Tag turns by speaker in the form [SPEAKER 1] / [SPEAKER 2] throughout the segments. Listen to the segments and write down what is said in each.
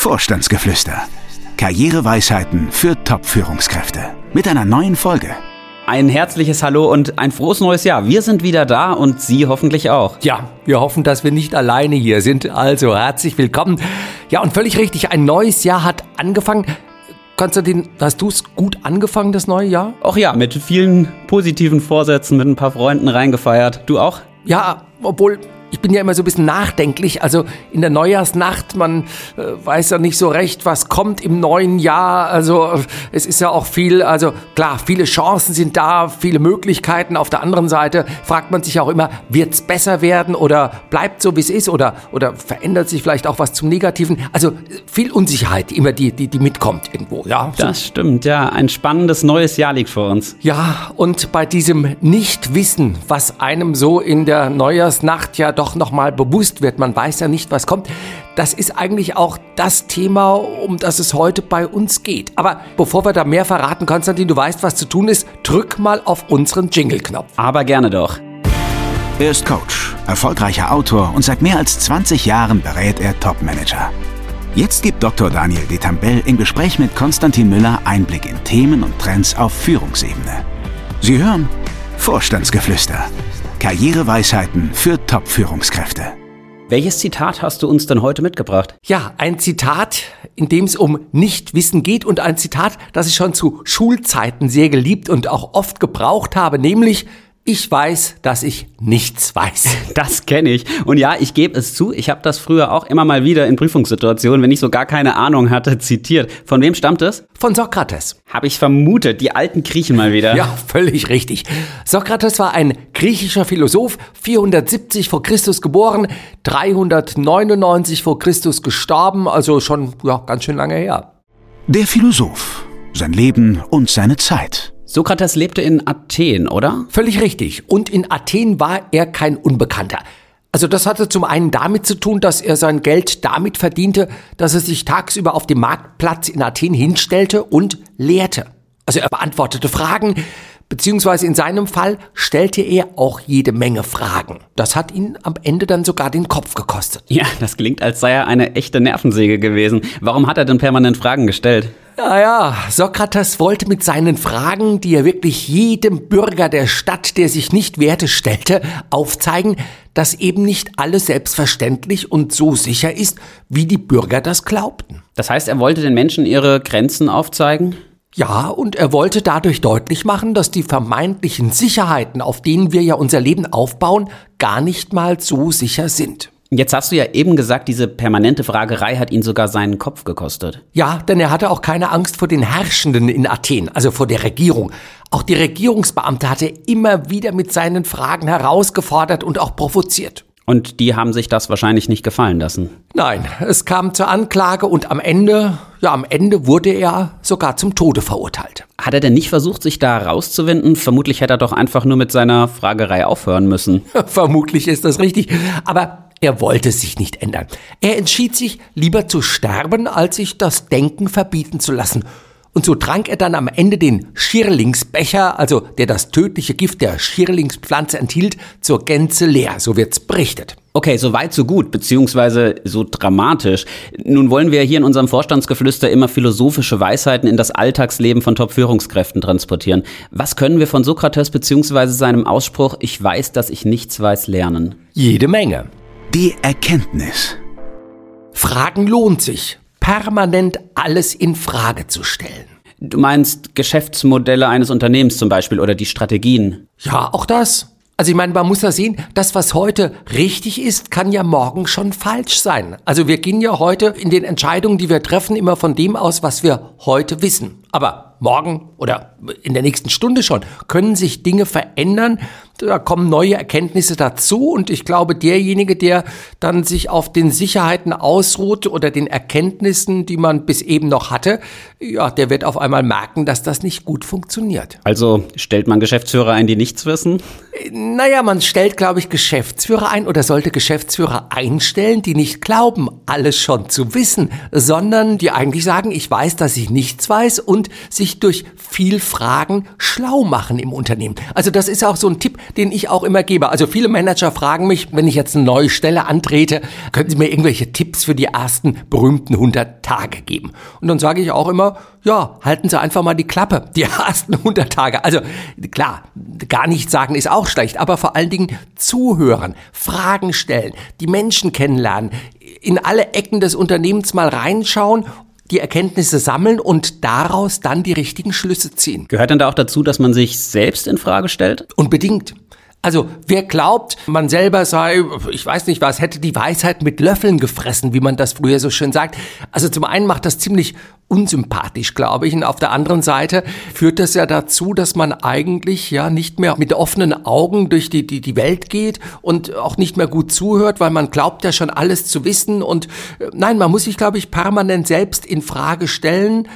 [SPEAKER 1] Vorstandsgeflüster. Karriereweisheiten für Top-Führungskräfte. Mit einer neuen Folge.
[SPEAKER 2] Ein herzliches Hallo und ein frohes neues Jahr. Wir sind wieder da und Sie hoffentlich auch.
[SPEAKER 3] Ja, wir hoffen, dass wir nicht alleine hier sind. Also herzlich willkommen. Ja, und völlig richtig, ein neues Jahr hat angefangen. Konstantin, hast du es gut angefangen, das neue Jahr?
[SPEAKER 2] Auch ja, mit vielen positiven Vorsätzen, mit ein paar Freunden reingefeiert. Du auch?
[SPEAKER 3] Ja, obwohl ich bin ja immer so ein bisschen nachdenklich. Also in der Neujahrsnacht, man äh, weiß ja nicht so recht, was kommt im neuen Jahr. Also äh, es ist ja auch viel, also klar, viele Chancen sind da, viele Möglichkeiten. Auf der anderen Seite fragt man sich auch immer, wird es besser werden oder bleibt so, wie es ist oder, oder verändert sich vielleicht auch was zum Negativen. Also viel Unsicherheit immer, die, die, die mitkommt irgendwo. Ja,
[SPEAKER 2] so. Das stimmt, ja. Ein spannendes neues Jahr liegt vor uns.
[SPEAKER 3] Ja, und bei diesem Nichtwissen, was einem so in der Neujahrsnacht ja doch nochmal bewusst wird. Man weiß ja nicht, was kommt. Das ist eigentlich auch das Thema, um das es heute bei uns geht. Aber bevor wir da mehr verraten, Konstantin, du weißt, was zu tun ist, drück mal auf unseren Jingle-Knopf.
[SPEAKER 2] Aber gerne doch.
[SPEAKER 1] Er ist Coach, erfolgreicher Autor und seit mehr als 20 Jahren berät er Top-Manager. Jetzt gibt Dr. Daniel Detambell im Gespräch mit Konstantin Müller Einblick in Themen und Trends auf Führungsebene. Sie hören Vorstandsgeflüster Karriereweisheiten für Top-Führungskräfte.
[SPEAKER 2] Welches Zitat hast du uns denn heute mitgebracht?
[SPEAKER 3] Ja, ein Zitat, in dem es um Nichtwissen geht und ein Zitat, das ich schon zu Schulzeiten sehr geliebt und auch oft gebraucht habe, nämlich ich weiß, dass ich nichts weiß.
[SPEAKER 2] Das kenne ich. Und ja, ich gebe es zu, ich habe das früher auch immer mal wieder in Prüfungssituationen, wenn ich so gar keine Ahnung hatte, zitiert. Von wem stammt es?
[SPEAKER 3] Von Sokrates.
[SPEAKER 2] Habe ich vermutet, die alten Griechen mal wieder.
[SPEAKER 3] Ja, völlig richtig. Sokrates war ein griechischer Philosoph, 470 vor Christus geboren, 399 vor Christus gestorben, also schon ja, ganz schön lange her.
[SPEAKER 1] Der Philosoph, sein Leben und seine Zeit.
[SPEAKER 2] Sokrates lebte in Athen, oder?
[SPEAKER 3] Völlig richtig. Und in Athen war er kein Unbekannter. Also das hatte zum einen damit zu tun, dass er sein Geld damit verdiente, dass er sich tagsüber auf dem Marktplatz in Athen hinstellte und lehrte. Also er beantwortete Fragen, beziehungsweise in seinem Fall stellte er auch jede Menge Fragen. Das hat ihn am Ende dann sogar den Kopf gekostet.
[SPEAKER 2] Ja, das klingt, als sei er eine echte Nervensäge gewesen. Warum hat er denn permanent Fragen gestellt?
[SPEAKER 3] Naja, Sokrates wollte mit seinen Fragen, die er wirklich jedem Bürger der Stadt, der sich nicht Werte stellte, aufzeigen, dass eben nicht alles selbstverständlich und so sicher ist, wie die Bürger das glaubten.
[SPEAKER 2] Das heißt, er wollte den Menschen ihre Grenzen aufzeigen?
[SPEAKER 3] Ja, und er wollte dadurch deutlich machen, dass die vermeintlichen Sicherheiten, auf denen wir ja unser Leben aufbauen, gar nicht mal so sicher sind.
[SPEAKER 2] Jetzt hast du ja eben gesagt, diese permanente Fragerei hat ihn sogar seinen Kopf gekostet.
[SPEAKER 3] Ja, denn er hatte auch keine Angst vor den Herrschenden in Athen, also vor der Regierung. Auch die Regierungsbeamte hatte er immer wieder mit seinen Fragen herausgefordert und auch provoziert.
[SPEAKER 2] Und die haben sich das wahrscheinlich nicht gefallen lassen.
[SPEAKER 3] Nein, es kam zur Anklage und am Ende, ja, am Ende wurde er sogar zum Tode verurteilt.
[SPEAKER 2] Hat er denn nicht versucht, sich da rauszuwinden? Vermutlich hätte er doch einfach nur mit seiner Fragerei aufhören müssen.
[SPEAKER 3] Vermutlich ist das richtig. Aber er wollte sich nicht ändern. Er entschied sich, lieber zu sterben, als sich das Denken verbieten zu lassen. Und so trank er dann am Ende den Schirlingsbecher, also der das tödliche Gift der Schirlingspflanze enthielt, zur Gänze leer, so wird's berichtet.
[SPEAKER 2] Okay, so weit, so gut, beziehungsweise so dramatisch. Nun wollen wir hier in unserem Vorstandsgeflüster immer philosophische Weisheiten in das Alltagsleben von Top-Führungskräften transportieren. Was können wir von Sokrates beziehungsweise seinem Ausspruch, ich weiß, dass ich nichts weiß, lernen?
[SPEAKER 3] Jede Menge.
[SPEAKER 1] Die Erkenntnis.
[SPEAKER 3] Fragen lohnt sich. Permanent alles in Frage zu stellen.
[SPEAKER 2] Du meinst Geschäftsmodelle eines Unternehmens zum Beispiel oder die Strategien?
[SPEAKER 3] Ja, auch das. Also ich meine, man muss ja sehen, das, was heute richtig ist, kann ja morgen schon falsch sein. Also wir gehen ja heute in den Entscheidungen, die wir treffen, immer von dem aus, was wir heute wissen. Aber morgen oder in der nächsten Stunde schon können sich Dinge verändern, da kommen neue Erkenntnisse dazu und ich glaube, derjenige, der dann sich auf den Sicherheiten ausruht oder den Erkenntnissen, die man bis eben noch hatte, ja, der wird auf einmal merken, dass das nicht gut funktioniert.
[SPEAKER 2] Also stellt man Geschäftsführer ein, die nichts wissen?
[SPEAKER 3] Naja, man stellt, glaube ich, Geschäftsführer ein oder sollte Geschäftsführer einstellen, die nicht glauben, alles schon zu wissen, sondern die eigentlich sagen, ich weiß, dass ich nichts weiß und sich durch viel Fragen schlau machen im Unternehmen. Also das ist auch so ein Tipp, den ich auch immer gebe. Also viele Manager fragen mich, wenn ich jetzt eine neue Stelle antrete, können Sie mir irgendwelche Tipps für die ersten berühmten 100 Tage geben? Und dann sage ich auch immer, ja, halten Sie einfach mal die Klappe, die ersten 100 Tage. Also klar, gar nichts sagen ist auch schlecht, aber vor allen Dingen zuhören, Fragen stellen, die Menschen kennenlernen, in alle Ecken des Unternehmens mal reinschauen die Erkenntnisse sammeln und daraus dann die richtigen Schlüsse ziehen.
[SPEAKER 2] Gehört denn da auch dazu, dass man sich selbst in Frage stellt?
[SPEAKER 3] Unbedingt. Also wer glaubt, man selber sei, ich weiß nicht was, hätte die Weisheit mit Löffeln gefressen, wie man das früher so schön sagt. Also zum einen macht das ziemlich unsympathisch, glaube ich, und auf der anderen Seite führt das ja dazu, dass man eigentlich ja nicht mehr mit offenen Augen durch die, die, die Welt geht und auch nicht mehr gut zuhört, weil man glaubt ja schon alles zu wissen und äh, nein, man muss sich, glaube ich, permanent selbst in Frage stellen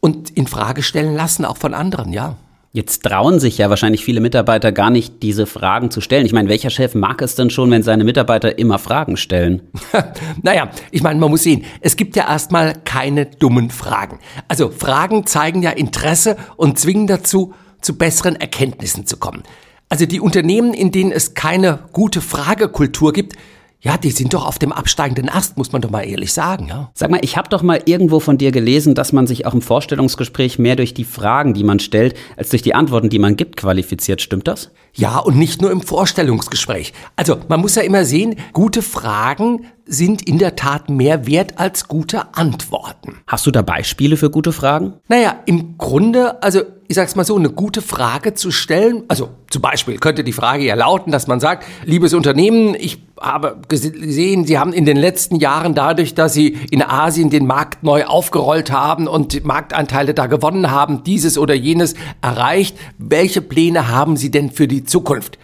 [SPEAKER 3] und in Frage stellen lassen, auch von anderen, ja.
[SPEAKER 2] Jetzt trauen sich ja wahrscheinlich viele Mitarbeiter gar nicht, diese Fragen zu stellen. Ich meine, welcher Chef mag es denn schon, wenn seine Mitarbeiter immer Fragen stellen?
[SPEAKER 3] naja, ich meine, man muss sehen, es gibt ja erstmal keine dummen Fragen. Also Fragen zeigen ja Interesse und zwingen dazu, zu besseren Erkenntnissen zu kommen. Also die Unternehmen, in denen es keine gute Fragekultur gibt, ja, die sind doch auf dem absteigenden Ast, muss man doch mal ehrlich sagen, ja.
[SPEAKER 2] Sag mal, ich habe doch mal irgendwo von dir gelesen, dass man sich auch im Vorstellungsgespräch mehr durch die Fragen, die man stellt, als durch die Antworten, die man gibt, qualifiziert. Stimmt das?
[SPEAKER 3] Ja, und nicht nur im Vorstellungsgespräch. Also, man muss ja immer sehen, gute Fragen sind in der Tat mehr wert als gute Antworten.
[SPEAKER 2] Hast du da Beispiele für gute Fragen?
[SPEAKER 3] Naja, im Grunde, also ich sag's mal so, eine gute Frage zu stellen, also zum Beispiel könnte die Frage ja lauten, dass man sagt, liebes Unternehmen, ich habe gesehen, Sie haben in den letzten Jahren dadurch, dass Sie in Asien den Markt neu aufgerollt haben und Marktanteile da gewonnen haben, dieses oder jenes erreicht. Welche Pläne haben Sie denn für die Zukunft?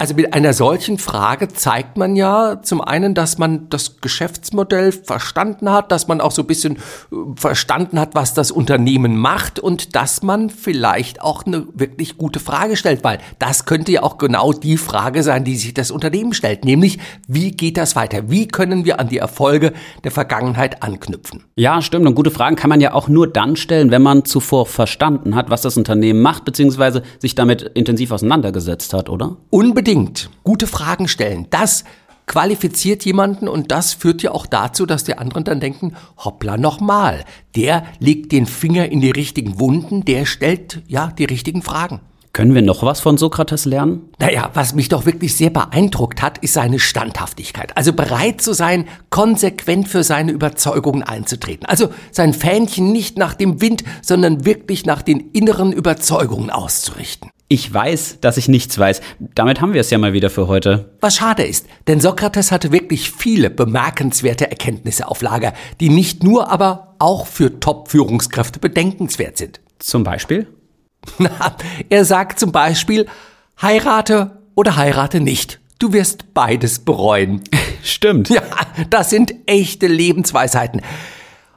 [SPEAKER 3] Also mit einer solchen Frage zeigt man ja zum einen, dass man das Geschäftsmodell verstanden hat, dass man auch so ein bisschen äh, verstanden hat, was das Unternehmen macht und dass man vielleicht auch eine wirklich gute Frage stellt, weil das könnte ja auch genau die Frage sein, die sich das Unternehmen stellt, nämlich wie geht das weiter? Wie können wir an die Erfolge der Vergangenheit anknüpfen?
[SPEAKER 2] Ja, stimmt. Und gute Fragen kann man ja auch nur dann stellen, wenn man zuvor verstanden hat, was das Unternehmen macht, beziehungsweise sich damit intensiv auseinandergesetzt hat, oder?
[SPEAKER 3] Unbedingt unbedingt gute Fragen stellen. Das qualifiziert jemanden und das führt ja auch dazu, dass die anderen dann denken, hoppla nochmal, der legt den Finger in die richtigen Wunden, der stellt ja die richtigen Fragen.
[SPEAKER 2] Können wir noch was von Sokrates lernen?
[SPEAKER 3] Naja, was mich doch wirklich sehr beeindruckt hat, ist seine Standhaftigkeit. Also bereit zu sein, konsequent für seine Überzeugungen einzutreten. Also sein Fähnchen nicht nach dem Wind, sondern wirklich nach den inneren Überzeugungen auszurichten.
[SPEAKER 2] Ich weiß, dass ich nichts weiß. Damit haben wir es ja mal wieder für heute.
[SPEAKER 3] Was schade ist, denn Sokrates hatte wirklich viele bemerkenswerte Erkenntnisse auf Lager, die nicht nur, aber auch für Top-Führungskräfte bedenkenswert sind.
[SPEAKER 2] Zum Beispiel?
[SPEAKER 3] Na, er sagt zum Beispiel, heirate oder heirate nicht. Du wirst beides bereuen.
[SPEAKER 2] Stimmt.
[SPEAKER 3] Ja, das sind echte Lebensweisheiten.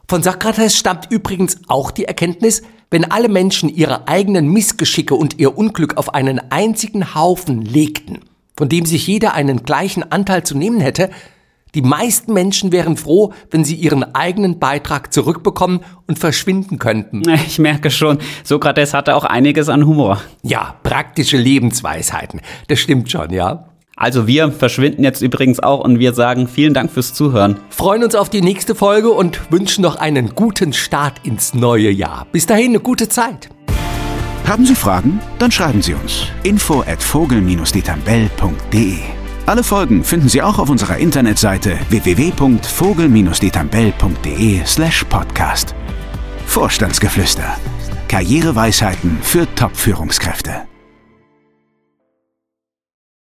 [SPEAKER 3] Von Sokrates stammt übrigens auch die Erkenntnis, wenn alle Menschen ihre eigenen Missgeschicke und ihr Unglück auf einen einzigen Haufen legten, von dem sich jeder einen gleichen Anteil zu nehmen hätte, die meisten Menschen wären froh, wenn sie ihren eigenen Beitrag zurückbekommen und verschwinden könnten.
[SPEAKER 2] Ich merke schon, Sokrates hatte auch einiges an Humor.
[SPEAKER 3] Ja, praktische Lebensweisheiten. Das stimmt schon, ja.
[SPEAKER 2] Also wir verschwinden jetzt übrigens auch und wir sagen vielen Dank fürs Zuhören.
[SPEAKER 3] Freuen uns auf die nächste Folge und wünschen noch einen guten Start ins neue Jahr. Bis dahin eine gute Zeit.
[SPEAKER 1] Haben Sie Fragen? Dann schreiben Sie uns. Info at vogel-detambell.de Alle Folgen finden Sie auch auf unserer Internetseite www.vogel-detambell.de slash podcast. Vorstandsgeflüster. Karriereweisheiten für Top-Führungskräfte.